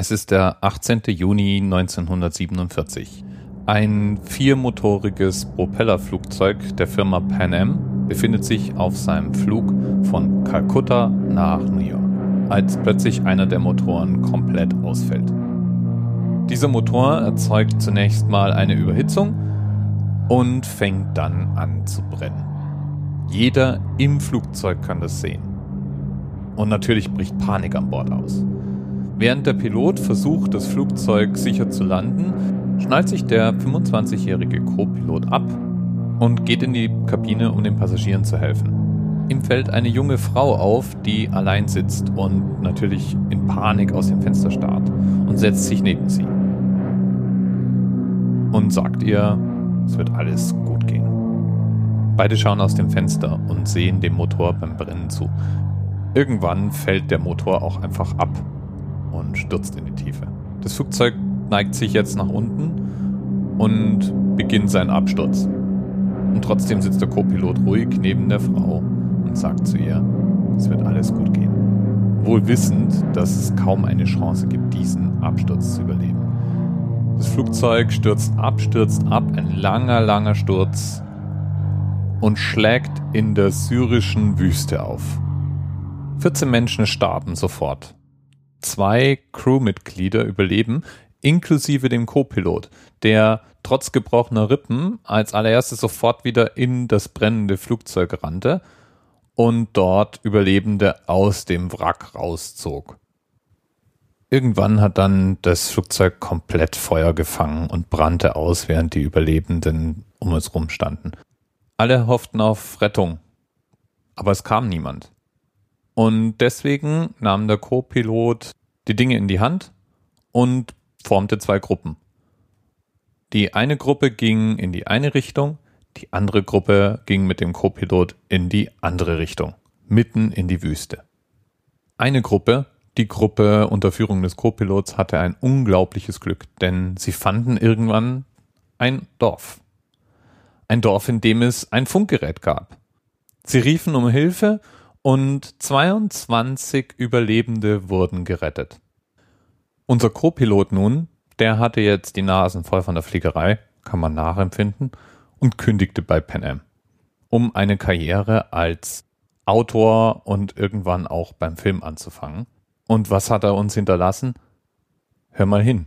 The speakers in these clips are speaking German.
Es ist der 18. Juni 1947. Ein viermotoriges Propellerflugzeug der Firma Pan Am befindet sich auf seinem Flug von Kalkutta nach New York, als plötzlich einer der Motoren komplett ausfällt. Dieser Motor erzeugt zunächst mal eine Überhitzung und fängt dann an zu brennen. Jeder im Flugzeug kann das sehen. Und natürlich bricht Panik an Bord aus. Während der Pilot versucht, das Flugzeug sicher zu landen, schnallt sich der 25-jährige Co-Pilot ab und geht in die Kabine, um den Passagieren zu helfen. Ihm fällt eine junge Frau auf, die allein sitzt und natürlich in Panik aus dem Fenster starrt und setzt sich neben sie und sagt ihr, es wird alles gut gehen. Beide schauen aus dem Fenster und sehen dem Motor beim Brennen zu. Irgendwann fällt der Motor auch einfach ab und stürzt in die Tiefe. Das Flugzeug neigt sich jetzt nach unten und beginnt seinen Absturz. Und trotzdem sitzt der Co-Pilot ruhig neben der Frau und sagt zu ihr, es wird alles gut gehen. Wohl wissend, dass es kaum eine Chance gibt, diesen Absturz zu überleben. Das Flugzeug stürzt ab, stürzt ab, ein langer, langer Sturz und schlägt in der syrischen Wüste auf. 14 Menschen starben sofort. Zwei Crewmitglieder überleben, inklusive dem Co-Pilot, der trotz gebrochener Rippen als allererstes sofort wieder in das brennende Flugzeug rannte und dort Überlebende aus dem Wrack rauszog. Irgendwann hat dann das Flugzeug komplett Feuer gefangen und brannte aus, während die Überlebenden um es rum standen. Alle hofften auf Rettung, aber es kam niemand. Und deswegen nahm der Co-Pilot die Dinge in die Hand und formte zwei Gruppen. Die eine Gruppe ging in die eine Richtung, die andere Gruppe ging mit dem Co-Pilot in die andere Richtung, mitten in die Wüste. Eine Gruppe die Gruppe unter Führung des Co-Pilots hatte ein unglaubliches Glück, denn sie fanden irgendwann ein Dorf. Ein Dorf, in dem es ein Funkgerät gab. Sie riefen um Hilfe und 22 Überlebende wurden gerettet. Unser Co-Pilot nun, der hatte jetzt die Nasen voll von der Fliegerei, kann man nachempfinden, und kündigte bei Pan Am, um eine Karriere als Autor und irgendwann auch beim Film anzufangen. Und was hat er uns hinterlassen? Hör mal hin.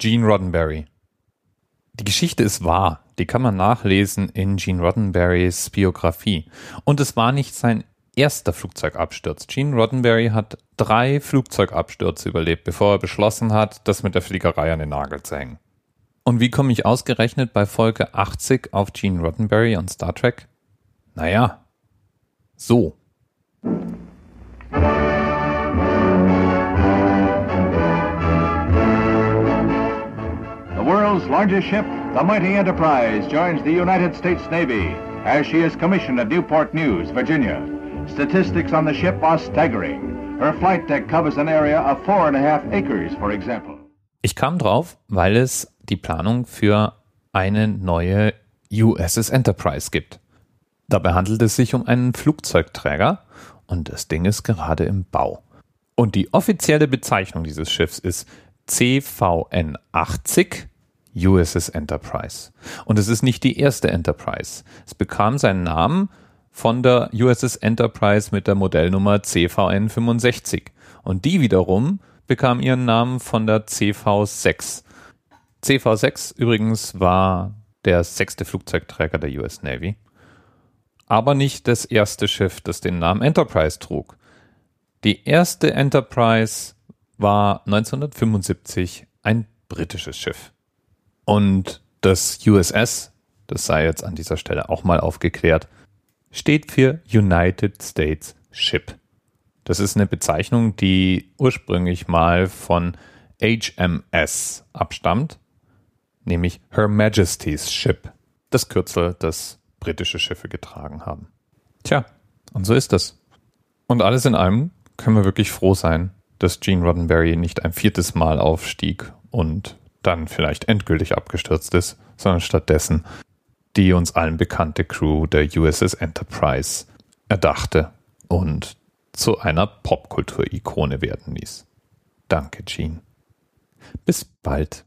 Gene Roddenberry. Die Geschichte ist wahr. Die kann man nachlesen in Gene Roddenberrys Biografie. Und es war nicht sein erster Flugzeugabsturz. Gene Roddenberry hat drei Flugzeugabstürze überlebt, bevor er beschlossen hat, das mit der Fliegerei an den Nagel zu hängen. Und wie komme ich ausgerechnet bei Folge 80 auf Gene Roddenberry und Star Trek? Naja, so. Largest ship, the mighty Enterprise, joins the United States Navy as she is commissioned at Newport News, Virginia. Statistics on the ship are staggering. Her flight deck covers an area of four and a half acres, for example. Ich kam drauf, weil es die Planung für eine neue USS Enterprise gibt. Dabei handelt es sich um einen Flugzeugträger und das Ding ist gerade im Bau. Und die offizielle Bezeichnung dieses Schiffs ist CVN 80 USS Enterprise. Und es ist nicht die erste Enterprise. Es bekam seinen Namen von der USS Enterprise mit der Modellnummer CVN 65. Und die wiederum bekam ihren Namen von der CV6, CV-6 übrigens war der sechste Flugzeugträger der US Navy, aber nicht das erste Schiff, das den Namen Enterprise trug. Die erste Enterprise war 1975 ein britisches Schiff. Und das USS, das sei jetzt an dieser Stelle auch mal aufgeklärt, steht für United States Ship. Das ist eine Bezeichnung, die ursprünglich mal von HMS abstammt, nämlich Her Majesty's Ship, das Kürzel, das britische Schiffe getragen haben. Tja, und so ist das. Und alles in allem können wir wirklich froh sein, dass Gene Roddenberry nicht ein viertes Mal aufstieg und dann vielleicht endgültig abgestürzt ist, sondern stattdessen die uns allen bekannte Crew der USS Enterprise erdachte und zu einer Popkultur-Ikone werden ließ. Danke, Gene. Bis bald.